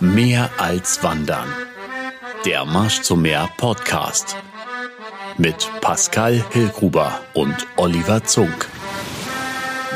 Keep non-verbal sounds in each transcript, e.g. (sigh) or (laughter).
Mehr als Wandern. Der Marsch zum Meer Podcast. Mit Pascal Hillgruber und Oliver Zunk.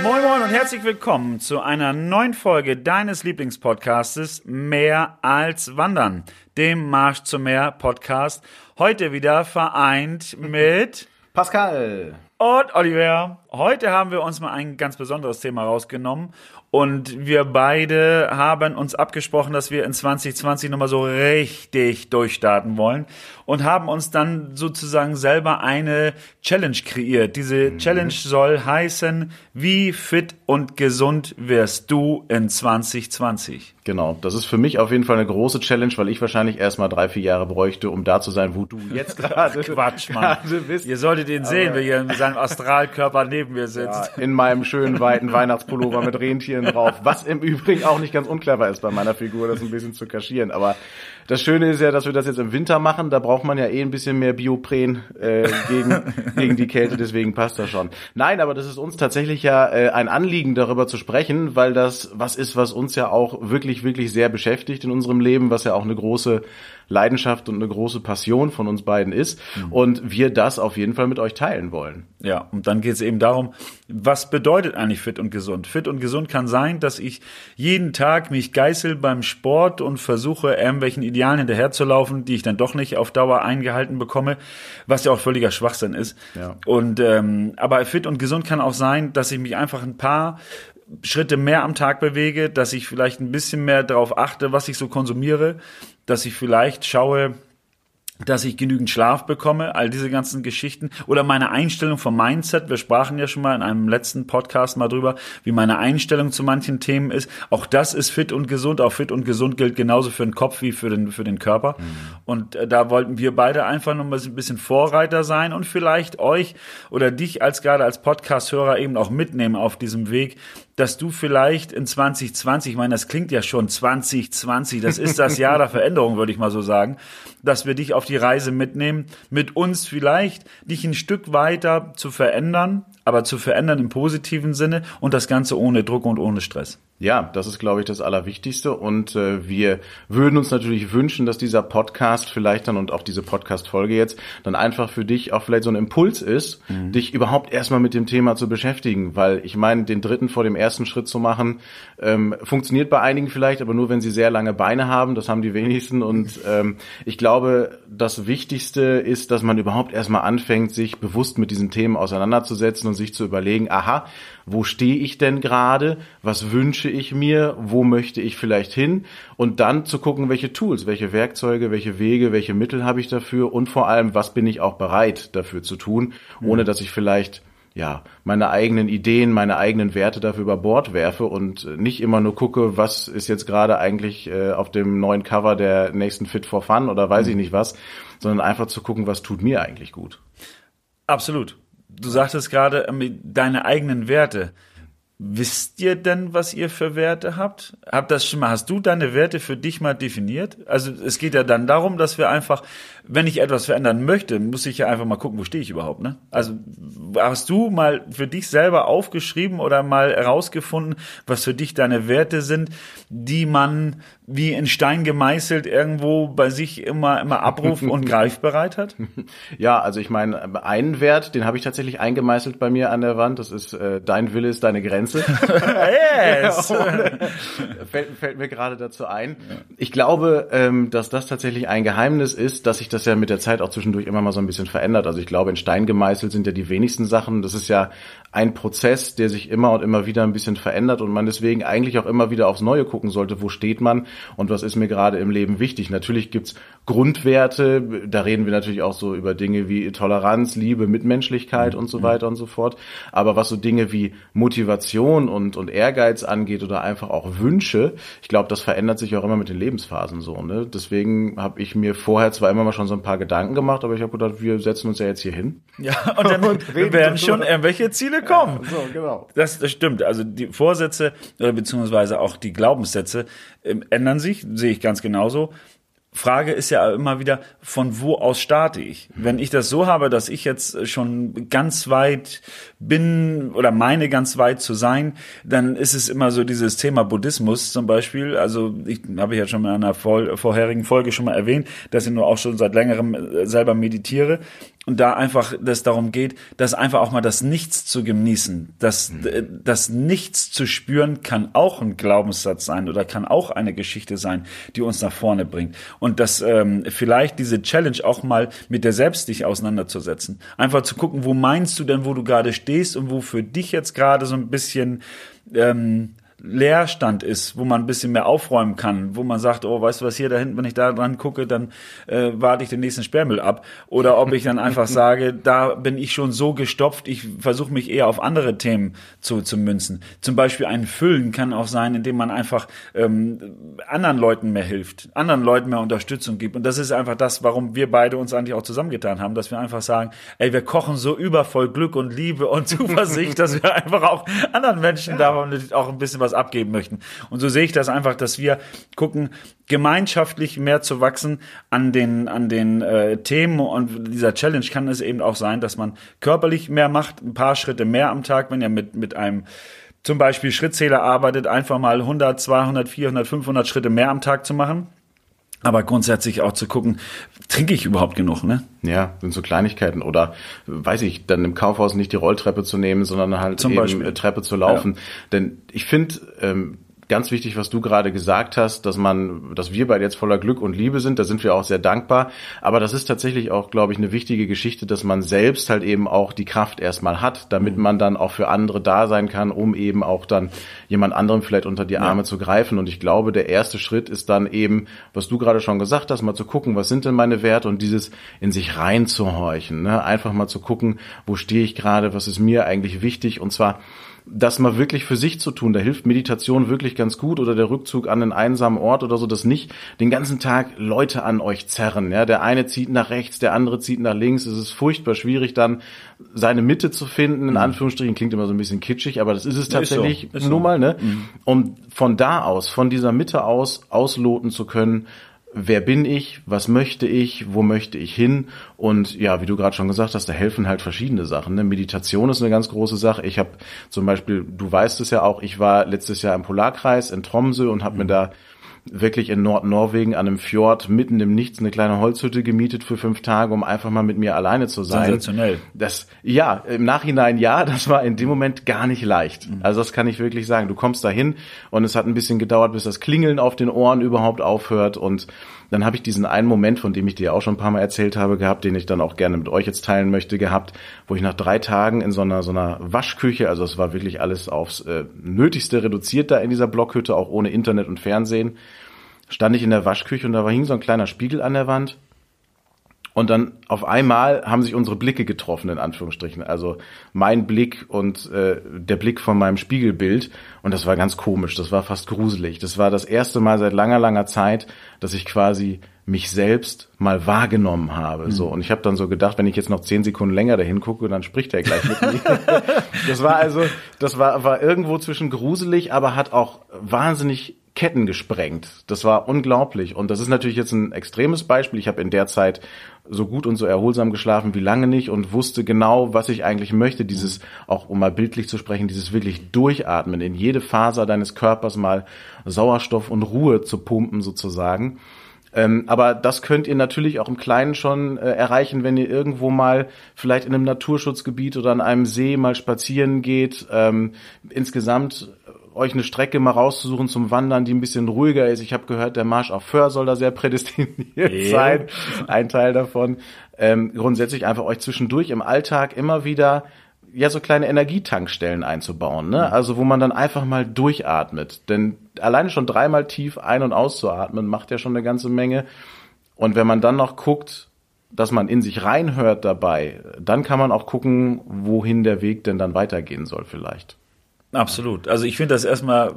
Moin Moin und herzlich willkommen zu einer neuen Folge deines Lieblingspodcastes Mehr als Wandern, dem Marsch zum Meer Podcast. Heute wieder vereint mit Pascal. Und Oliver, heute haben wir uns mal ein ganz besonderes Thema rausgenommen und wir beide haben uns abgesprochen, dass wir in 2020 nochmal so richtig durchstarten wollen und haben uns dann sozusagen selber eine Challenge kreiert. Diese mhm. Challenge soll heißen, wie fit und gesund wirst du in 2020? Genau, das ist für mich auf jeden Fall eine große Challenge, weil ich wahrscheinlich erst mal drei, vier Jahre bräuchte, um da zu sein, wo du jetzt (laughs) gerade Quatsch, Mann. Ihr solltet ihn sehen, wie er in seinem Astralkörper neben mir sitzt. Ja, in meinem schönen weiten Weihnachtspullover mit Rentieren drauf, was im Übrigen auch nicht ganz unclever ist bei meiner Figur, das ein bisschen zu kaschieren. Aber das Schöne ist ja, dass wir das jetzt im Winter machen, da braucht man ja eh ein bisschen mehr Biopren äh, gegen, gegen die Kälte, deswegen passt das schon. Nein, aber das ist uns tatsächlich ja äh, ein Anliegen, darüber zu sprechen, weil das was ist, was uns ja auch wirklich, wirklich sehr beschäftigt in unserem Leben, was ja auch eine große Leidenschaft und eine große Passion von uns beiden ist mhm. und wir das auf jeden Fall mit euch teilen wollen. Ja, und dann geht es eben darum, was bedeutet eigentlich fit und gesund? Fit und gesund kann sein, dass ich jeden Tag mich geißel beim Sport und versuche, irgendwelchen Idealen hinterherzulaufen, die ich dann doch nicht auf Dauer eingehalten bekomme, was ja auch völliger Schwachsinn ist. Ja. Und ähm, aber fit und gesund kann auch sein, dass ich mich einfach ein paar Schritte mehr am Tag bewege, dass ich vielleicht ein bisschen mehr darauf achte, was ich so konsumiere, dass ich vielleicht schaue, dass ich genügend Schlaf bekomme, all diese ganzen Geschichten oder meine Einstellung vom Mindset. Wir sprachen ja schon mal in einem letzten Podcast mal drüber, wie meine Einstellung zu manchen Themen ist. Auch das ist fit und gesund. Auch fit und gesund gilt genauso für den Kopf wie für den, für den Körper. Mhm. Und äh, da wollten wir beide einfach noch mal ein bisschen Vorreiter sein und vielleicht euch oder dich als gerade als Podcast-Hörer eben auch mitnehmen auf diesem Weg, dass du vielleicht in 2020, ich meine, das klingt ja schon 2020, das ist das Jahr der (laughs) Veränderung, würde ich mal so sagen, dass wir dich auf die Reise mitnehmen, mit uns vielleicht dich ein Stück weiter zu verändern, aber zu verändern im positiven Sinne und das Ganze ohne Druck und ohne Stress. Ja, das ist, glaube ich, das Allerwichtigste. Und äh, wir würden uns natürlich wünschen, dass dieser Podcast vielleicht dann und auch diese Podcast-Folge jetzt dann einfach für dich auch vielleicht so ein Impuls ist, mhm. dich überhaupt erstmal mit dem Thema zu beschäftigen. Weil ich meine, den dritten vor dem ersten Schritt zu machen, ähm, funktioniert bei einigen vielleicht, aber nur wenn sie sehr lange Beine haben. Das haben die wenigsten. Und ähm, ich glaube, das Wichtigste ist, dass man überhaupt erstmal anfängt, sich bewusst mit diesen Themen auseinanderzusetzen und sich zu überlegen, aha, wo stehe ich denn gerade? Was wünsche ich mir, wo möchte ich vielleicht hin und dann zu gucken, welche Tools, welche Werkzeuge, welche Wege, welche Mittel habe ich dafür und vor allem, was bin ich auch bereit dafür zu tun, ohne dass ich vielleicht ja, meine eigenen Ideen, meine eigenen Werte dafür über Bord werfe und nicht immer nur gucke, was ist jetzt gerade eigentlich äh, auf dem neuen Cover der nächsten Fit for Fun oder weiß ich nicht was, sondern einfach zu gucken, was tut mir eigentlich gut. Absolut. Du sagtest gerade, ähm, deine eigenen Werte. Wisst ihr denn, was ihr für Werte habt? Habt das schon mal, hast du deine Werte für dich mal definiert? Also es geht ja dann darum, dass wir einfach, wenn ich etwas verändern möchte, muss ich ja einfach mal gucken, wo stehe ich überhaupt, ne? Also hast du mal für dich selber aufgeschrieben oder mal herausgefunden, was für dich deine Werte sind, die man wie in Stein gemeißelt irgendwo bei sich immer immer abrufen und (laughs) greifbereit hat? Ja, also ich meine, einen Wert, den habe ich tatsächlich eingemeißelt bei mir an der Wand. Das ist äh, dein Wille ist deine Grenze. (laughs) (laughs) yes. fällt, fällt, mir gerade dazu ein. Ich glaube, ähm, dass das tatsächlich ein Geheimnis ist, dass sich das ja mit der Zeit auch zwischendurch immer mal so ein bisschen verändert. Also ich glaube, in Stein gemeißelt sind ja die wenigsten Sachen. Das ist ja ein Prozess, der sich immer und immer wieder ein bisschen verändert und man deswegen eigentlich auch immer wieder aufs Neue gucken sollte. Wo steht man und was ist mir gerade im Leben wichtig? Natürlich gibt's Grundwerte, da reden wir natürlich auch so über Dinge wie Toleranz, Liebe, Mitmenschlichkeit und so mhm. weiter und so fort. Aber was so Dinge wie Motivation und, und Ehrgeiz angeht oder einfach auch Wünsche, ich glaube, das verändert sich auch immer mit den Lebensphasen so. Ne? Deswegen habe ich mir vorher zwar immer mal schon so ein paar Gedanken gemacht, aber ich habe gedacht, wir setzen uns ja jetzt hier hin. Ja, und dann (laughs) und wir werden schon irgendwelche Ziele kommen. Ja, so, genau. Das, das stimmt. Also die Vorsätze, oder beziehungsweise auch die Glaubenssätze ähm, ändern sich, sehe ich ganz genauso. Frage ist ja immer wieder, von wo aus starte ich? Wenn ich das so habe, dass ich jetzt schon ganz weit bin oder meine ganz weit zu sein, dann ist es immer so dieses Thema Buddhismus zum Beispiel. Also ich habe ja schon in einer vorherigen Folge schon mal erwähnt, dass ich nur auch schon seit längerem äh, selber meditiere und da einfach das darum geht, dass einfach auch mal das Nichts zu genießen, das, mhm. das Nichts zu spüren kann auch ein Glaubenssatz sein oder kann auch eine Geschichte sein, die uns nach vorne bringt. Und dass ähm, vielleicht diese Challenge auch mal mit der selbst dich auseinanderzusetzen. Einfach zu gucken, wo meinst du denn, wo du gerade stehst und wo für dich jetzt gerade so ein bisschen ähm, Leerstand ist, wo man ein bisschen mehr aufräumen kann, wo man sagt, oh, weißt du was hier da hinten, wenn ich da dran gucke, dann äh, warte ich den nächsten Sperrmüll ab. Oder ob ich dann einfach (laughs) sage, da bin ich schon so gestopft, ich versuche mich eher auf andere Themen zu, zu münzen. Zum Beispiel ein Füllen kann auch sein, indem man einfach ähm, anderen Leuten mehr hilft, anderen Leuten mehr Unterstützung gibt. Und das ist einfach das, warum wir beide uns eigentlich auch zusammengetan haben, dass wir einfach sagen, ey, wir kochen so übervoll Glück und Liebe und (laughs) Zuversicht, dass wir einfach auch anderen Menschen davon auch ein bisschen was was abgeben möchten. Und so sehe ich das einfach, dass wir gucken, gemeinschaftlich mehr zu wachsen an den, an den äh, Themen und dieser Challenge kann es eben auch sein, dass man körperlich mehr macht, ein paar Schritte mehr am Tag, wenn ihr mit, mit einem zum Beispiel Schrittzähler arbeitet, einfach mal 100, 200, 400, 500 Schritte mehr am Tag zu machen aber grundsätzlich auch zu gucken, trinke ich überhaupt genug, ne? Ja, sind so Kleinigkeiten oder weiß ich, dann im Kaufhaus nicht die Rolltreppe zu nehmen, sondern halt Zum eben Beispiel. Treppe zu laufen. Ja. Denn ich finde, ähm, ganz wichtig, was du gerade gesagt hast, dass man, dass wir beide jetzt voller Glück und Liebe sind. Da sind wir auch sehr dankbar. Aber das ist tatsächlich auch, glaube ich, eine wichtige Geschichte, dass man selbst halt eben auch die Kraft erstmal hat, damit mhm. man dann auch für andere da sein kann, um eben auch dann jemand anderem vielleicht unter die Arme ja. zu greifen. Und ich glaube, der erste Schritt ist dann eben, was du gerade schon gesagt hast, mal zu gucken, was sind denn meine Werte und dieses in sich reinzuhorchen. Ne? Einfach mal zu gucken, wo stehe ich gerade, was ist mir eigentlich wichtig. Und zwar das mal wirklich für sich zu tun. Da hilft Meditation wirklich ganz gut oder der Rückzug an einen einsamen Ort oder so, dass nicht den ganzen Tag Leute an euch zerren. Ja, der eine zieht nach rechts, der andere zieht nach links. Es ist furchtbar schwierig, dann seine Mitte zu finden. In mhm. Anführungsstrichen klingt immer so ein bisschen kitschig, aber das ist es tatsächlich ist so. Ist nur so. mal. Ne? Mhm. Um von da aus, von dieser Mitte aus ausloten zu können, wer bin ich, was möchte ich, wo möchte ich hin und ja, wie du gerade schon gesagt hast, da helfen halt verschiedene Sachen. Ne? Meditation ist eine ganz große Sache. Ich habe zum Beispiel, du weißt es ja auch, ich war letztes Jahr im Polarkreis in Tromsø und habe mhm. mir da wirklich in Nordnorwegen an einem Fjord mitten im Nichts eine kleine Holzhütte gemietet für fünf Tage, um einfach mal mit mir alleine zu sein. Sensationell. Das, ja, im Nachhinein ja, (laughs) das war in dem Moment gar nicht leicht. Mhm. Also das kann ich wirklich sagen. Du kommst dahin und es hat ein bisschen gedauert, bis das Klingeln auf den Ohren überhaupt aufhört und dann habe ich diesen einen Moment, von dem ich dir auch schon ein paar Mal erzählt habe, gehabt, den ich dann auch gerne mit euch jetzt teilen möchte, gehabt, wo ich nach drei Tagen in so einer so einer Waschküche, also es war wirklich alles aufs äh, Nötigste reduziert da in dieser Blockhütte, auch ohne Internet und Fernsehen, stand ich in der Waschküche und da war hing so ein kleiner Spiegel an der Wand und dann auf einmal haben sich unsere Blicke getroffen, in Anführungsstrichen. Also mein Blick und äh, der Blick von meinem Spiegelbild. Und das war ganz komisch, das war fast gruselig. Das war das erste Mal seit langer, langer Zeit, dass ich quasi mich selbst mal wahrgenommen habe. Mhm. So und ich habe dann so gedacht, wenn ich jetzt noch zehn Sekunden länger dahin gucke, dann spricht er gleich mit mir. (laughs) das war also, das war war irgendwo zwischen gruselig, aber hat auch wahnsinnig Ketten gesprengt. Das war unglaublich. Und das ist natürlich jetzt ein extremes Beispiel. Ich habe in der Zeit so gut und so erholsam geschlafen wie lange nicht und wusste genau, was ich eigentlich möchte. Dieses, auch um mal bildlich zu sprechen, dieses wirklich Durchatmen, in jede Faser deines Körpers mal Sauerstoff und Ruhe zu pumpen sozusagen. Ähm, aber das könnt ihr natürlich auch im Kleinen schon äh, erreichen, wenn ihr irgendwo mal vielleicht in einem Naturschutzgebiet oder an einem See mal spazieren geht. Ähm, insgesamt euch eine Strecke mal rauszusuchen zum Wandern, die ein bisschen ruhiger ist. Ich habe gehört, der Marsch auf Föhr soll da sehr prädestiniert yeah. sein. Ein Teil davon. Ähm, grundsätzlich einfach euch zwischendurch im Alltag immer wieder ja so kleine Energietankstellen einzubauen, ne? Mhm. Also wo man dann einfach mal durchatmet. Denn alleine schon dreimal tief ein- und auszuatmen macht ja schon eine ganze Menge. Und wenn man dann noch guckt, dass man in sich reinhört dabei, dann kann man auch gucken, wohin der Weg denn dann weitergehen soll vielleicht. Absolut. Also ich finde das erstmal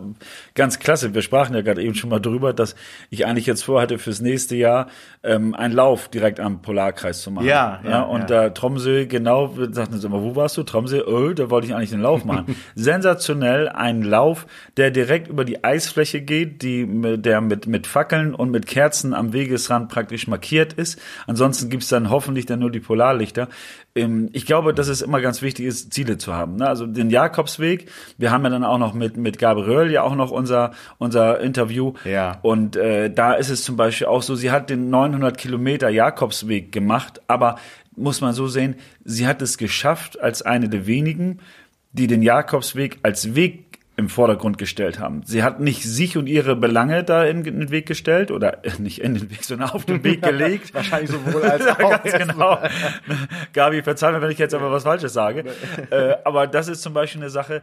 ganz klasse. Wir sprachen ja gerade eben schon mal drüber, dass ich eigentlich jetzt vorhatte, fürs nächste Jahr ähm, einen Lauf direkt am Polarkreis zu machen. Ja, ja, und ja. da Tromsø, genau, wir sagten sie immer, wo warst du? Tromsø, oh, da wollte ich eigentlich den Lauf machen. (laughs) Sensationell, ein Lauf, der direkt über die Eisfläche geht, die, der mit, mit Fackeln und mit Kerzen am Wegesrand praktisch markiert ist. Ansonsten gibt's dann hoffentlich dann nur die Polarlichter. Ähm, ich glaube, dass es immer ganz wichtig ist, Ziele zu haben. Ne? Also den Jakobsweg, wir haben ja dann auch noch mit, mit Gabriel ja auch noch unser, unser Interview. Ja. Und äh, da ist es zum Beispiel auch so, sie hat den 900 Kilometer Jakobsweg gemacht, aber muss man so sehen, sie hat es geschafft als eine der wenigen, die den Jakobsweg als Weg im Vordergrund gestellt haben. Sie hat nicht sich und ihre Belange da in den Weg gestellt oder äh, nicht in den Weg, sondern auf den Weg (laughs) gelegt. Wahrscheinlich sowohl als (laughs) auch. ganz genau. Gabi, verzeih mir, wenn ich jetzt aber was Falsches sage. (laughs) äh, aber das ist zum Beispiel eine Sache,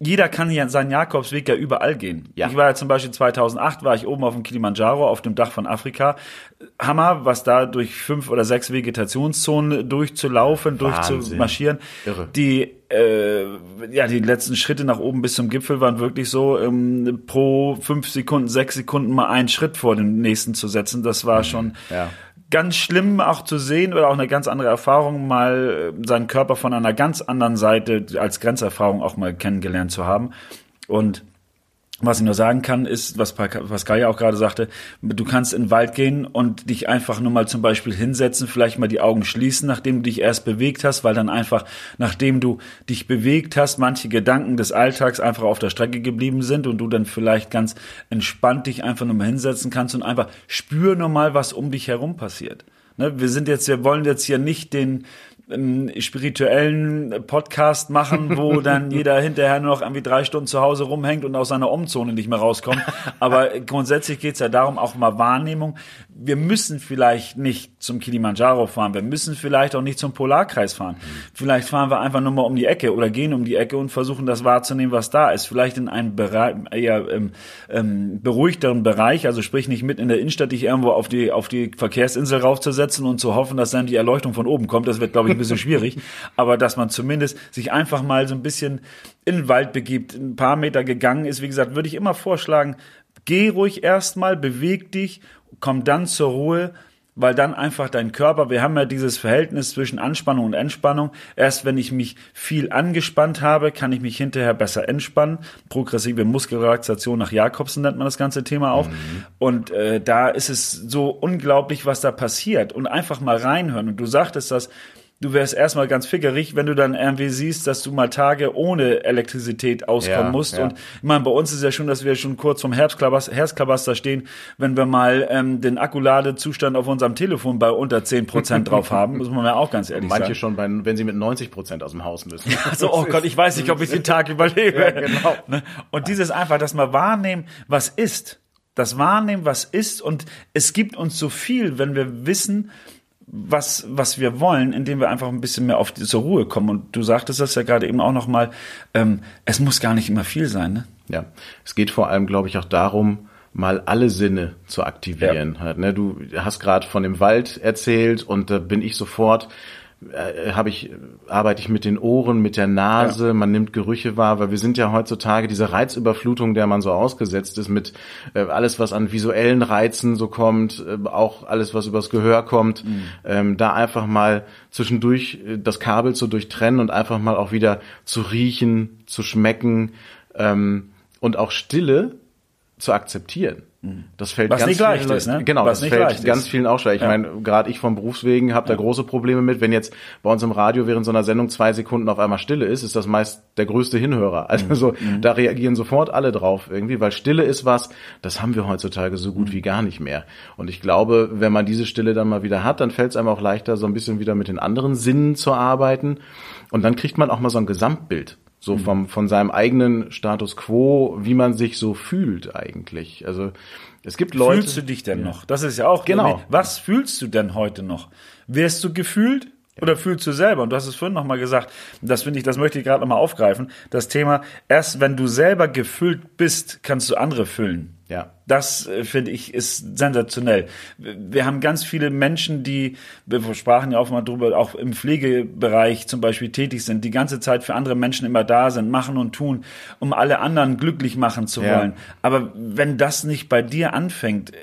jeder kann ja seinen Jakobsweg ja überall gehen. Ja. Ich war ja zum Beispiel 2008, war ich oben auf dem Kilimanjaro, auf dem Dach von Afrika. Hammer, was da durch fünf oder sechs Vegetationszonen durchzulaufen, Wahnsinn. durchzumarschieren. Irre. Die, äh, ja, die letzten Schritte nach oben bis zum Gipfel waren wirklich so, ähm, pro fünf Sekunden, sechs Sekunden mal einen Schritt vor dem nächsten zu setzen. Das war schon Ja. Ganz schlimm auch zu sehen oder auch eine ganz andere Erfahrung, mal äh, seinen Körper von einer ganz anderen Seite als Grenzerfahrung auch mal kennengelernt zu haben. Und was ich nur sagen kann, ist, was Pa- Pascal ja auch gerade sagte, du kannst in den Wald gehen und dich einfach nur mal zum Beispiel hinsetzen, vielleicht mal die Augen schließen, nachdem du dich erst bewegt hast, weil dann einfach, nachdem du dich bewegt hast, manche Gedanken des Alltags einfach auf der Strecke geblieben sind und du dann vielleicht ganz entspannt dich einfach nur mal hinsetzen kannst und einfach spür nur mal, was um dich herum passiert. Ne, wir sind jetzt, wir wollen jetzt hier nicht den ähm, spirituellen Podcast machen, wo (laughs) dann jeder hinterher nur noch irgendwie drei Stunden zu Hause rumhängt und aus seiner Umzone nicht mehr rauskommt. Aber grundsätzlich geht's ja darum, auch mal Wahrnehmung. Wir müssen vielleicht nicht zum Kilimanjaro fahren, wir müssen vielleicht auch nicht zum Polarkreis fahren. Vielleicht fahren wir einfach nur mal um die Ecke oder gehen um die Ecke und versuchen das wahrzunehmen, was da ist. Vielleicht in einem Bereich, eher ähm, ähm, beruhigteren Bereich, also sprich nicht mitten in der Innenstadt, dich irgendwo auf die, auf die Verkehrsinsel raufzusetzen und zu hoffen, dass dann die Erleuchtung von oben kommt. Das wird, glaube ich, ein bisschen schwierig. (laughs) Aber dass man zumindest sich einfach mal so ein bisschen in den Wald begibt, ein paar Meter gegangen ist, wie gesagt, würde ich immer vorschlagen, geh ruhig erstmal, beweg dich, komm dann zur Ruhe, weil dann einfach dein Körper, wir haben ja dieses Verhältnis zwischen Anspannung und Entspannung. Erst wenn ich mich viel angespannt habe, kann ich mich hinterher besser entspannen. Progressive Muskelrelaxation nach Jakobsen nennt man das ganze Thema auch. Und äh, da ist es so unglaublich, was da passiert. Und einfach mal reinhören. Und du sagtest das, du wärst erstmal ganz fickerig, wenn du dann irgendwie siehst, dass du mal Tage ohne Elektrizität auskommen Ja, musst. ja. Und ich meine, bei uns ist ja schon, dass wir schon kurz vom Herbstklabaster, stehen, wenn wir mal ähm, den Akkuladezustand auf unserem Telefon bei unter 10% drauf (laughs) haben, muss man ja auch ganz ehrlich Manche sagen. schon, bei, wenn sie mit 90 Prozent aus dem Haus müssen. (laughs) Also, oh Gott, ich weiß nicht, ob ich den Tag (laughs) überlebe. Ja, genau. Ne? Und dieses einfach, dass wir wahrnehmen, was ist. Das Wahrnehmen, was ist. Und es gibt uns so viel, wenn wir wissen, was, was wir wollen, indem wir einfach ein bisschen mehr auf die, zur Ruhe kommen. Und du sagtest das ja gerade eben auch nochmal, ähm, es muss gar nicht immer viel sein. Ne? Ja, es geht vor allem, glaube ich, auch darum, mal alle Sinne zu aktivieren. Halt, ne? Du hast gerade von dem Wald erzählt und da bin ich sofort, habe ich, arbeite ich mit den Ohren, mit der Nase, man nimmt Gerüche wahr, weil wir sind ja heutzutage diese Reizüberflutung, der man so ausgesetzt ist, mit äh, alles, was an visuellen Reizen so kommt, äh, auch alles, was übers Gehör kommt, ähm, da einfach mal zwischendurch äh, das Kabel zu durchtrennen und einfach mal auch wieder zu riechen, zu schmecken ähm, und auch Stille zu akzeptieren. Das fällt Was ganz nicht leicht vielen ist, ne? Genau, Was das fällt ganz ist. vielen auch schwer. Ich Ja. meine, gerade ich vom Berufswegen habe da große Probleme mit. Wenn jetzt bei uns im Radio während so einer Sendung zwei Sekunden auf einmal Stille ist, ist das meist der größte Hinhörer. (laughs) Also so, da reagieren sofort alle drauf irgendwie, weil Stille ist was, das haben wir heutzutage so gut wie gar nicht mehr. Und ich glaube, wenn man diese Stille dann mal wieder hat, dann fällt es einem auch leichter, so ein bisschen wieder mit den anderen Sinnen zu arbeiten. Und dann kriegt man auch mal so ein Gesamtbild. So vom, von seinem eigenen Status quo, wie man sich so fühlt eigentlich. Also es gibt Leute. Fühlst du dich denn noch? Das ist ja auch Genau. Was fühlst du denn heute noch? Wärst du gefühlt oder fühlst du selber? Und du hast es vorhin noch mal gesagt. Das finde ich, das möchte ich gerade noch mal aufgreifen. Das Thema: Erst wenn du selber gefüllt bist, kannst du andere füllen. Ja. Das äh, finde ich ist sensationell. Wir haben ganz viele Menschen, die, wir sprachen ja auch mal drüber, auch im Pflegebereich zum Beispiel tätig sind, die ganze Zeit für andere Menschen immer da sind, machen und tun, um alle anderen glücklich machen zu Ja. wollen. Aber wenn das nicht bei dir anfängt, äh,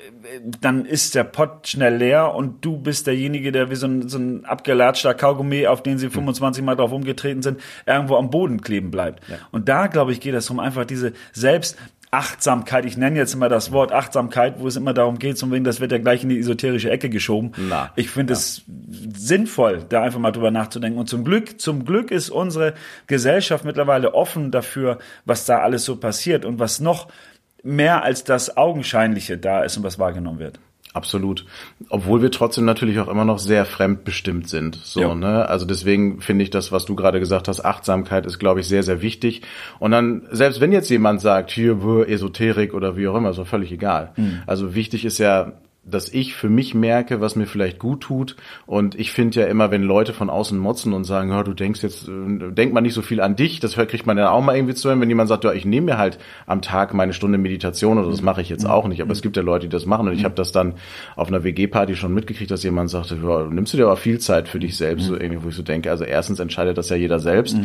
dann ist der Pott schnell leer und du bist derjenige, der wie so ein, so ein abgelatschter Kaugummi, auf den sie 25 Mal drauf umgetreten sind, irgendwo am Boden kleben bleibt. Und da, glaube ich, geht es um einfach diese Selbstachtsamkeit. Ich nenne jetzt immer das Wort Achtsamkeit, wo es immer darum geht, zum wegen, das wird ja gleich in die esoterische Ecke geschoben. Na, ich finde es sinnvoll, da einfach mal drüber nachzudenken. Und zum Glück, zum Glück ist unsere Gesellschaft mittlerweile offen dafür, was da alles so passiert und was noch mehr als das Augenscheinliche da ist und was wahrgenommen wird. Absolut. Obwohl wir trotzdem natürlich auch immer noch sehr fremdbestimmt sind. So, Ja. ne? Also deswegen finde ich das, was du gerade gesagt hast, Achtsamkeit ist, glaube ich, sehr, sehr wichtig. Und dann, selbst wenn jetzt jemand sagt, hier, Esoterik oder wie auch immer, ist doch völlig egal. Also wichtig ist ja, dass ich für mich merke, was mir vielleicht gut tut. Und ich finde ja immer, wenn Leute von außen motzen und sagen, ja, du denkst jetzt, äh, denk mal nicht so viel an dich, das kriegt man dann auch mal irgendwie zu hören, wenn jemand sagt, ja, ich nehme mir halt am Tag meine Stunde Meditation oder das mache ich jetzt auch nicht. Aber es gibt ja Leute, die das machen. Und ich habe das dann auf einer WG-Party schon mitgekriegt, dass jemand sagte, ja, nimmst du dir aber viel Zeit für dich selbst, so irgendwie, wo ich so denke, also erstens entscheidet das ja jeder selbst.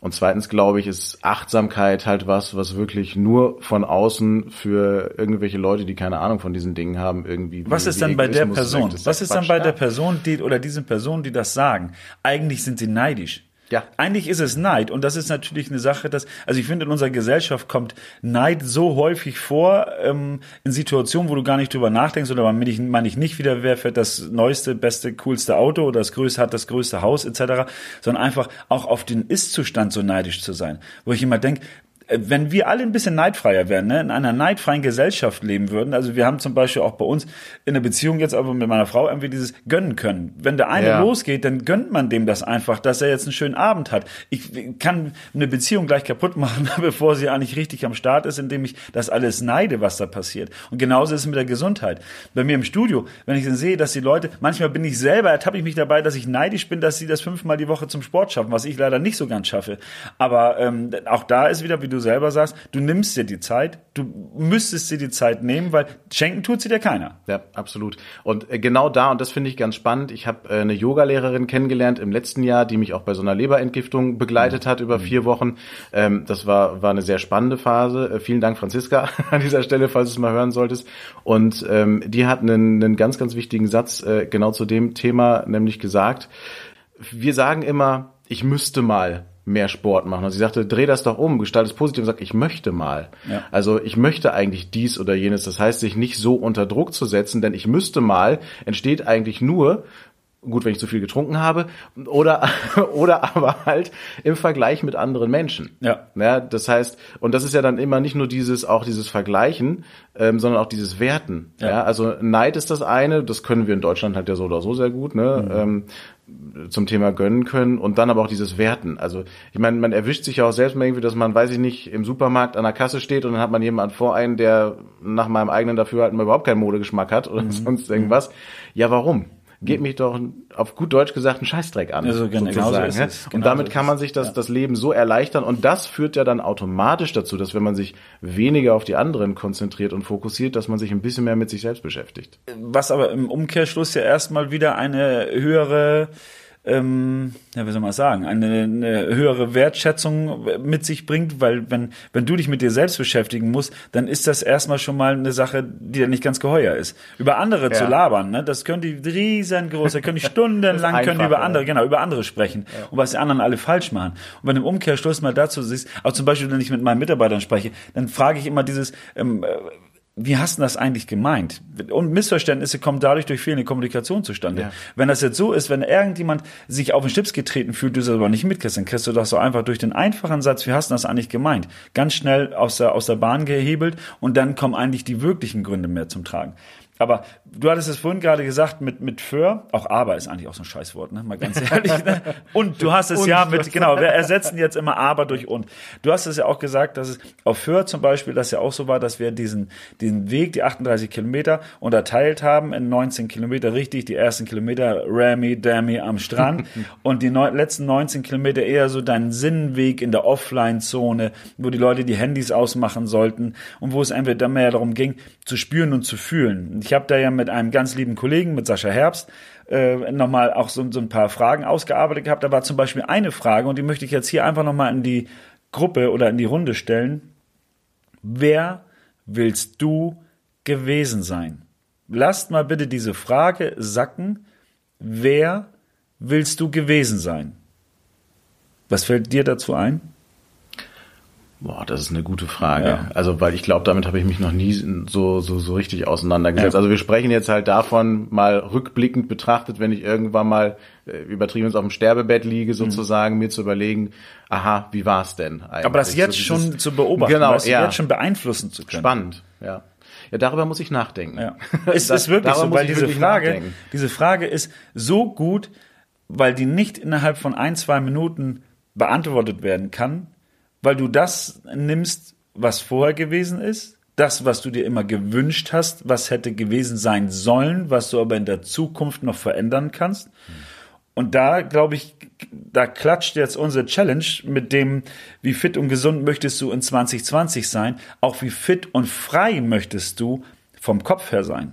Und zweitens glaube ich, ist Achtsamkeit halt was, was wirklich nur von außen für irgendwelche Leute, die keine Ahnung von diesen Dingen haben, irgendwie. Was wie- ist dann bei der Person? Was ist dann bei der Person, die oder diesen Personen, die das sagen? Eigentlich sind sie neidisch. Ja. Eigentlich ist es Neid und das ist natürlich eine Sache, dass also ich finde in unserer Gesellschaft kommt Neid so häufig vor ähm, in Situationen, wo du gar nicht drüber nachdenkst oder meine ich, meine ich nicht wieder, wer fährt das neueste, beste, coolste Auto oder das größte hat das größte Haus etc., sondern einfach auch auf den Ist-Zustand so neidisch zu sein, wo ich immer denke, wenn wir alle ein bisschen neidfreier wären, ne, in einer neidfreien Gesellschaft leben würden, also wir haben zum Beispiel auch bei uns in der Beziehung jetzt aber mit meiner Frau irgendwie dieses gönnen können. Wenn der eine Ja. losgeht, dann gönnt man dem das einfach, dass er jetzt einen schönen Abend hat. Ich kann eine Beziehung gleich kaputt machen, (laughs) bevor sie eigentlich richtig am Start ist, indem ich das alles neide, was da passiert. Und genauso ist es mit der Gesundheit. Bei mir im Studio, wenn ich dann sehe, dass die Leute, manchmal bin ich selber, ertappe ich mich dabei, dass ich neidisch bin, dass sie das fünfmal die Woche zum Sport schaffen, was ich leider nicht so ganz schaffe. Aber ähm, auch da ist wieder, wie du selber sagst, du nimmst dir die Zeit, du müsstest dir die Zeit nehmen, weil schenken tut sie dir keiner. Ja, absolut. Und äh, genau da, und das finde ich ganz spannend, ich habe äh, eine Yogalehrerin kennengelernt im letzten Jahr, die mich auch bei so einer Leberentgiftung begleitet hat über vier Wochen. Ähm, das war, war eine sehr spannende Phase. Äh, vielen Dank, Franziska, (laughs) an dieser Stelle, falls du es mal hören solltest. Und ähm, die hat einen, einen ganz, ganz wichtigen Satz genau zu dem Thema nämlich gesagt. Wir sagen immer, ich müsste mal mehr Sport machen. Also sie sagte, dreh das doch um, gestalt es positiv und sag, ich möchte mal. Ja. Also ich möchte eigentlich dies oder jenes. Das heißt, sich nicht so unter Druck zu setzen, denn ich müsste mal, entsteht eigentlich nur, gut, wenn ich zu viel getrunken habe, oder, (laughs) oder aber halt im Vergleich mit anderen Menschen. Ja. ja. Das heißt, und das ist ja dann immer nicht nur dieses, auch dieses Vergleichen, ähm, sondern auch dieses Werten. Ja. Ja. Also Neid ist das eine, das können wir in Deutschland halt ja so oder so sehr gut, ne? Ähm, zum Thema gönnen können und dann aber auch dieses Werten. Also ich meine, man erwischt sich ja auch selbst mal irgendwie, dass man, weiß ich nicht, im Supermarkt an der Kasse steht und dann hat man jemanden vor einen, der nach meinem eigenen Dafürhalten überhaupt keinen Modegeschmack hat oder sonst irgendwas. Ja, warum? Geht mich doch auf gut Deutsch gesagt einen Scheißdreck an. Also genau so ist es. Und Genau damit so kann man sich das, Ja. das Leben so erleichtern und das führt ja dann automatisch dazu, dass wenn man sich weniger auf die anderen konzentriert und fokussiert, dass man sich ein bisschen mehr mit sich selbst beschäftigt. Was aber im Umkehrschluss ja erstmal wieder eine höhere, ähm, ja, wie soll man sagen, eine, eine höhere Wertschätzung mit sich bringt, weil wenn, wenn du dich mit dir selbst beschäftigen musst, dann ist das erstmal schon mal eine Sache, die dir nicht ganz geheuer ist. Über andere zu labern, ne, das können die riesengroß, da können die (laughs) stundenlang können die über andere, genau, über andere sprechen und was die anderen alle falsch machen. Und wenn du im Umkehrschluss mal dazu siehst, auch zum Beispiel, wenn ich mit meinen Mitarbeitern spreche, dann frage ich immer dieses, ähm, äh, wie hast du das eigentlich gemeint? Und Missverständnisse kommen dadurch durch fehlende Kommunikation zustande. Ja. Wenn das jetzt so ist, wenn irgendjemand sich auf den Schlips getreten fühlt, du es aber nicht mitkriegst, dann kriegst du das so einfach durch den einfachen Satz, wie hast du das eigentlich gemeint? Ganz schnell aus der, aus der Bahn gehebelt und dann kommen eigentlich die wirklichen Gründe mehr zum Tragen. Aber du hattest es vorhin gerade gesagt mit, mit für, auch aber ist eigentlich auch so ein Scheißwort, ne? Mal ganz (laughs) ehrlich. Ne? Und du hast es ja mit, genau, wir ersetzen jetzt immer aber durch und. Du hast es ja auch gesagt, dass es auf für zum Beispiel, das ja auch so war, dass wir diesen, diesen Weg, die 38 Kilometer unterteilt haben in 19 Kilometer richtig, die ersten Kilometer Ramy, Dammy am Strand (laughs) und die neun, letzten 19 Kilometer eher so dein Sinnweg in der Offline-Zone, wo die Leute die Handys ausmachen sollten und wo es entweder mehr darum ging, zu spüren und zu fühlen. Ich habe da ja mit einem ganz lieben Kollegen, mit Sascha Herbst, äh, nochmal auch so, so ein paar Fragen ausgearbeitet gehabt. Da war zum Beispiel eine Frage und die möchte ich jetzt hier einfach nochmal in die Gruppe oder in die Runde stellen. Wer willst du gewesen sein? Lasst mal bitte diese Frage sacken. Wer willst du gewesen sein? Was fällt dir dazu ein? Boah, das ist eine gute Frage. Ja. Also, weil ich glaube, damit habe ich mich noch nie so, so, so richtig auseinandergesetzt. Ja. Also wir sprechen jetzt halt davon, mal rückblickend betrachtet, wenn ich irgendwann mal äh, übertrieben auf dem Sterbebett liege, sozusagen, mhm. mir zu überlegen, aha, wie war es denn eigentlich? Aber das jetzt so schon zu beobachten, genau, weißt, ja. jetzt schon beeinflussen zu können. Spannend, ja. Ja, darüber muss ich nachdenken. Ja. (laughs) Es ist wirklich so, weil diese Frage, nachdenken. diese Frage ist so gut, weil die nicht innerhalb von ein, zwei Minuten beantwortet werden kann, weil du das nimmst, was vorher gewesen ist, das, was du dir immer gewünscht hast, was hätte gewesen sein sollen, was du aber in der Zukunft noch verändern kannst. Und da, glaube ich, da klatscht jetzt unsere Challenge mit dem, wie fit und gesund möchtest du in 2020 sein, auch wie fit und frei möchtest du vom Kopf her sein.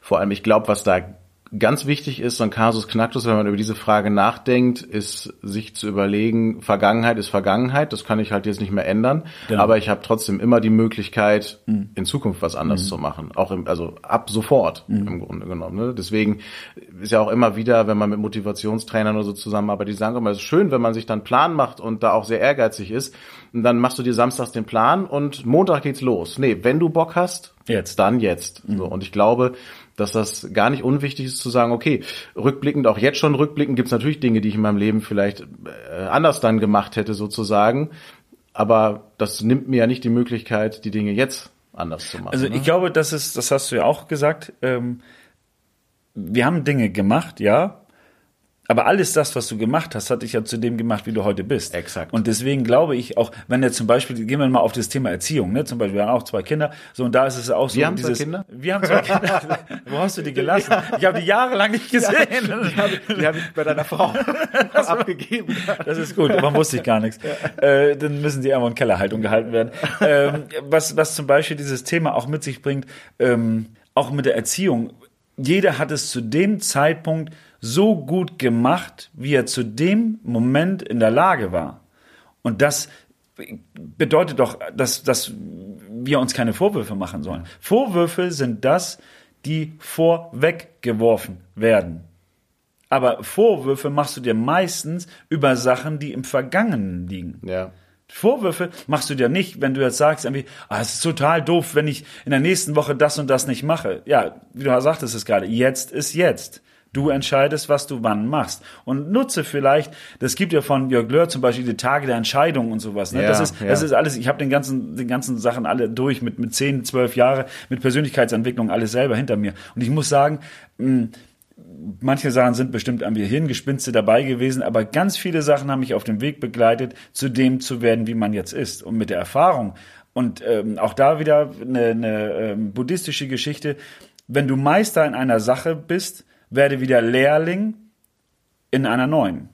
Vor allem, ich glaube, was da ganz wichtig ist, so ein Kasus Knacktus, wenn man über diese Frage nachdenkt, ist sich zu überlegen, Vergangenheit ist Vergangenheit, das kann ich halt jetzt nicht mehr ändern, genau. aber ich habe trotzdem immer die Möglichkeit, mhm. in Zukunft was anders mhm. zu machen, auch im, also ab sofort mhm. im Grunde genommen. Ne? Deswegen ist ja auch immer wieder, wenn man mit Motivationstrainern oder so zusammenarbeitet, die sagen immer, es ist schön, wenn man sich dann einen Plan macht und da auch sehr ehrgeizig ist, und dann machst du dir samstags den Plan und Montag geht's los. Nee, wenn du Bock hast, jetzt, dann jetzt. Mhm. So, und ich glaube, dass das gar nicht unwichtig ist zu sagen, okay, rückblickend, auch jetzt schon rückblickend, gibt es natürlich Dinge, die ich in meinem Leben vielleicht äh, anders dann gemacht hätte sozusagen. Aber das nimmt mir ja nicht die Möglichkeit, die Dinge jetzt anders zu machen. Also ich ne? glaube, das ist, das hast du ja auch gesagt. Ähm, wir haben Dinge gemacht, ja, aber alles das, was du gemacht hast, hat dich ja zu dem gemacht, wie du heute bist. Exakt. Und deswegen glaube ich auch, wenn er zum Beispiel, gehen wir mal auf das Thema Erziehung, ne? Zum Beispiel, wir haben auch zwei Kinder, so und da ist es auch so. Wir haben dieses, zwei Kinder? Wir haben zwei (laughs) Kinder. Wo hast du die gelassen? Ja. Ich habe die jahrelang nicht gesehen. Ja, die habe ich, hab ich bei deiner Frau (laughs) abgegeben. Das ist gut, man wusste ich gar nichts. Ja. Äh, dann müssen die irgendwo in Kellerhaltung gehalten werden. Ähm, was, was zum Beispiel dieses Thema auch mit sich bringt, ähm, auch mit der Erziehung. Jeder hat es zu dem Zeitpunkt so gut gemacht, wie er zu dem Moment in der Lage war. Und das bedeutet doch, dass, dass wir uns keine Vorwürfe machen sollen. Vorwürfe sind das, die vorweggeworfen werden. Aber Vorwürfe machst du dir meistens über Sachen, die im Vergangenen liegen. Ja. Vorwürfe machst du dir nicht, wenn du jetzt sagst, irgendwie, ah, es ist total doof, wenn ich in der nächsten Woche das und das nicht mache. Ja, wie du sagtest es gerade, jetzt ist jetzt. Du entscheidest, was du wann machst. Und nutze vielleicht, das gibt ja von Jörg Löhr zum Beispiel die Tage der Entscheidung und sowas. Ne? Ja, das, ist, ja. das ist alles, ich habe den ganzen, den ganzen Sachen alle durch mit, mit 10, 12 Jahre, mit Persönlichkeitsentwicklung alles selber hinter mir. Und ich muss sagen, mh, hm, manche Sachen sind bestimmt irgendwie Hirngespinste dabei gewesen, aber ganz viele Sachen haben mich auf dem Weg begleitet, zu dem zu werden, wie man jetzt ist. Und mit der Erfahrung und ähm, auch da wieder eine, eine ähm, buddhistische Geschichte, wenn du Meister in einer Sache bist, werde wieder Lehrling in einer neuen.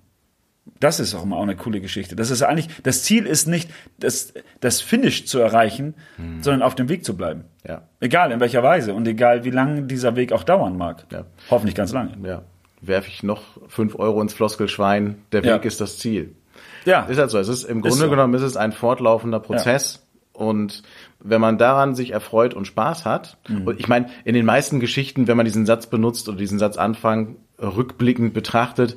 Das ist auch immer auch eine coole Geschichte. Das ist eigentlich, das Ziel ist nicht, das, das Finish zu erreichen, hm. sondern auf dem Weg zu bleiben. Ja. Egal in welcher Weise und egal wie lange dieser Weg auch dauern mag. Ja. Hoffentlich ganz lange. Ja. Werfe ich noch fünf Euro ins Floskelschwein, der Weg ja. ist das Ziel. Ja. Ist halt so. Es ist im Grunde ist so. genommen ist es ein fortlaufender Prozess. Ja. Und wenn man daran sich erfreut und Spaß hat, mhm. und ich meine, in den meisten Geschichten, wenn man diesen Satz benutzt oder diesen Satz Anfang rückblickend betrachtet,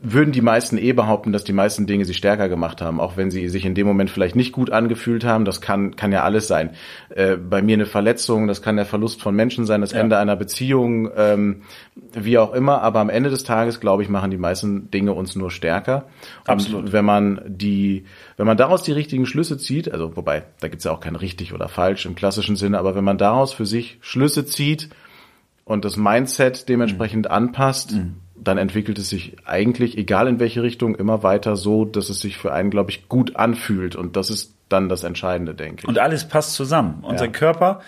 würden die meisten eh behaupten, dass die meisten Dinge sie stärker gemacht haben, auch wenn sie sich in dem Moment vielleicht nicht gut angefühlt haben. Das kann, kann ja alles sein. Äh, bei mir eine Verletzung, das kann der Verlust von Menschen sein, das ja. Ende einer Beziehung, ähm, wie auch immer. Aber am Ende des Tages, glaube ich, machen die meisten Dinge uns nur stärker. Absolut. Und wenn man die, wenn man daraus die richtigen Schlüsse zieht, also wobei, da gibt's ja auch kein richtig oder falsch im klassischen Sinne, aber wenn man daraus für sich Schlüsse zieht, und das Mindset dementsprechend mhm. anpasst, mhm. Dann entwickelt es sich eigentlich, egal in welche Richtung, immer weiter so, dass es sich für einen, glaube ich, gut anfühlt. Und das ist dann das Entscheidende, denke ich. Und alles passt zusammen. Unser ja. Körper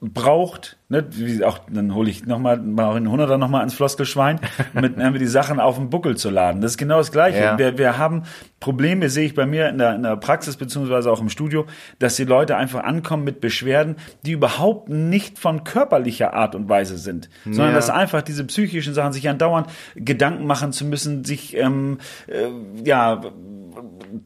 braucht, ne, wie auch, dann hole ich nochmal, mal einen Hunderter nochmal ans Floskelschwein, (laughs) mit irgendwie die Sachen auf den Buckel zu laden. Das ist genau das Gleiche. Ja. Wir, wir haben Probleme, sehe ich bei mir in der, in der Praxis beziehungsweise auch im Studio, dass die Leute einfach ankommen mit Beschwerden, die überhaupt nicht von körperlicher Art und Weise sind, sondern ja. dass einfach diese psychischen Sachen sich andauernd Gedanken machen zu müssen, sich ähm, äh, ja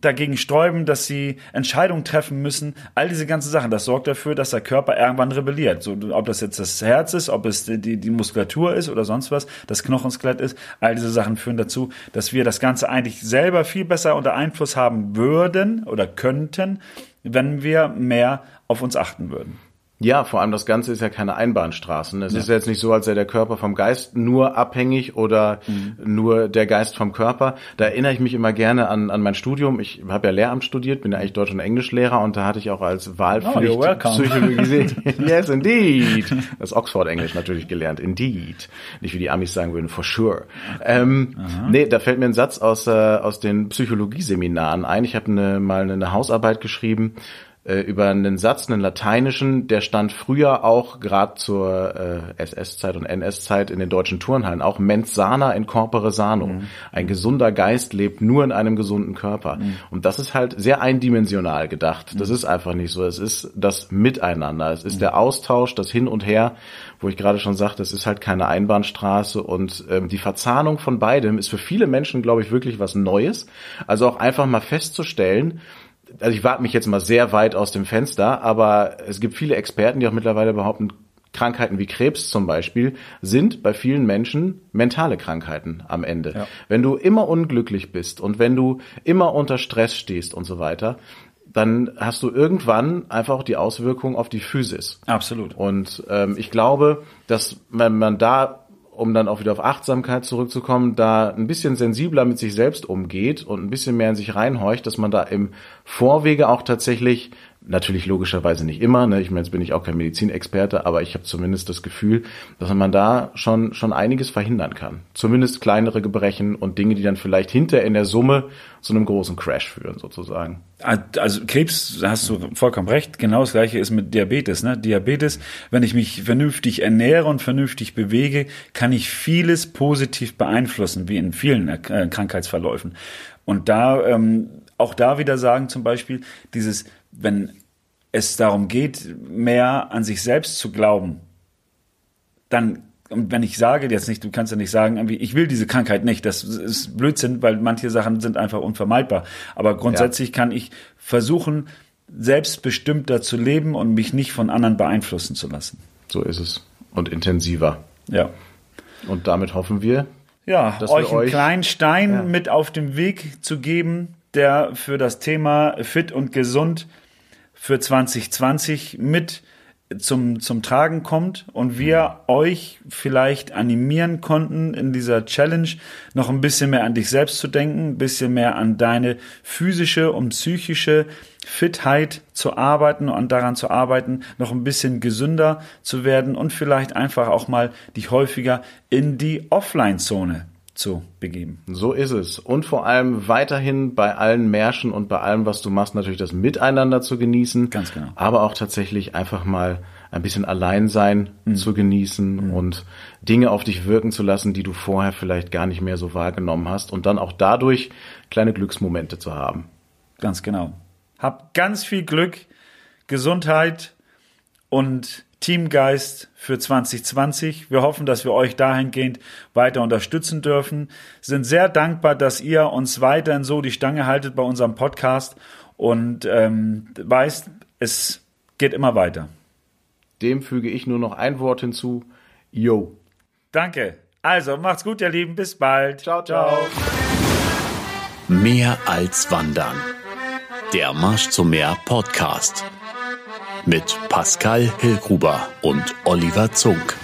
dagegen sträuben, dass sie Entscheidungen treffen müssen. All diese ganzen Sachen, das sorgt dafür, dass der Körper irgendwann rebelliert. So, ob das jetzt das Herz ist, ob es die, die Muskulatur ist oder sonst was, das Knochenskelett ist, all diese Sachen führen dazu, dass wir das Ganze eigentlich selber viel besser unter Einfluss haben würden oder könnten, wenn wir mehr auf uns achten würden. Ja, vor allem das Ganze ist ja keine Einbahnstraße. Es ja. ist jetzt nicht so, als sei der Körper vom Geist nur abhängig oder mhm. nur der Geist vom Körper. Da erinnere ich mich immer gerne an, an mein Studium. Ich habe ja Lehramt studiert, bin ja eigentlich Deutsch- und Englischlehrer und da hatte ich auch als Wahlpflicht oh, Psychologie gesehen. (laughs) yes, indeed. Das Oxford-Englisch natürlich gelernt. Indeed. Nicht wie die Amis sagen würden, for sure. Ähm, nee, da fällt mir ein Satz aus, äh, aus den Psychologieseminaren ein. Ich habe eine, mal eine Hausarbeit geschrieben äh, über einen Satz, einen lateinischen, der stand früher auch gerade zur äh, SS-Zeit und NS-Zeit in den deutschen Turnhallen, auch mens sana in corpore sano. Mhm. Ein gesunder Geist lebt nur in einem gesunden Körper. Mhm. Und das ist halt sehr eindimensional gedacht. Das mhm. ist einfach nicht so. Es ist das Miteinander. Es ist mhm. der Austausch, das Hin und Her, wo ich gerade schon sagte, es ist halt keine Einbahnstraße und ähm, die Verzahnung von beidem ist für viele Menschen, glaube ich, wirklich was Neues. Also auch einfach mal festzustellen, also ich warte mich jetzt mal sehr weit aus dem Fenster, aber es gibt viele Experten, die auch mittlerweile behaupten, Krankheiten wie Krebs zum Beispiel sind bei vielen Menschen mentale Krankheiten am Ende. Ja. Wenn du immer unglücklich bist und wenn du immer unter Stress stehst und so weiter, dann hast du irgendwann einfach auch die Auswirkung auf die Physis. Absolut. Und ähm, ich glaube, dass wenn man da um dann auch wieder auf Achtsamkeit zurückzukommen, da ein bisschen sensibler mit sich selbst umgeht und ein bisschen mehr in sich reinhorcht, dass man da im Vorwege auch tatsächlich Natürlich logischerweise nicht immer. Ne? Ich meine, jetzt bin ich auch kein Medizinexperte, aber ich habe zumindest das Gefühl, dass man da schon schon einiges verhindern kann. Zumindest kleinere Gebrechen und Dinge, die dann vielleicht hinter in der Summe zu einem großen Crash führen, sozusagen. Also Krebs, hast du vollkommen recht. Genau das gleiche ist mit Diabetes. Ne? Diabetes, wenn ich mich vernünftig ernähre und vernünftig bewege, kann ich vieles positiv beeinflussen, wie in vielen äh, Krankheitsverläufen. Und da ähm, auch da wieder sagen zum Beispiel dieses wenn es darum geht, mehr an sich selbst zu glauben, dann und wenn ich sage jetzt nicht, du kannst ja nicht sagen, ich will diese Krankheit nicht, das ist Blödsinn, weil manche Sachen sind einfach unvermeidbar. Aber grundsätzlich ja. kann ich versuchen, selbstbestimmter zu leben und mich nicht von anderen beeinflussen zu lassen. So ist es. Und intensiver. Ja. Und damit hoffen wir, ja, euch einen euch, kleinen Stein ja. mit auf dem Weg zu geben, der für das Thema fit und gesund für 2020 mit zum, zum Tragen kommt und wir euch vielleicht animieren konnten, in dieser Challenge noch ein bisschen mehr an dich selbst zu denken, ein bisschen mehr an deine physische und psychische Fitheit zu arbeiten und daran zu arbeiten, noch ein bisschen gesünder zu werden und vielleicht einfach auch mal dich häufiger in die Offline-Zone zu begeben. So ist es. Und vor allem weiterhin bei allen Märschen und bei allem, was du machst, natürlich das Miteinander zu genießen. Ganz genau. Aber auch tatsächlich einfach mal ein bisschen Alleinsein mhm. zu genießen mhm. und Dinge auf dich wirken zu lassen, die du vorher vielleicht gar nicht mehr so wahrgenommen hast und dann auch dadurch kleine Glücksmomente zu haben. Ganz genau. Hab ganz viel Glück, Gesundheit und Teamgeist für 2020. Wir hoffen, dass wir euch dahingehend weiter unterstützen dürfen. Sind sehr dankbar, dass ihr uns weiterhin so die Stange haltet bei unserem Podcast und ähm, weißt, es geht immer weiter. Dem füge ich nur noch ein Wort hinzu. Yo. Danke. Also, macht's gut, ihr Lieben. Bis bald. Ciao, ciao. Mehr als Wandern. Der Marsch zum Meer Podcast mit Pascal Hillgruber und Oliver Zunk.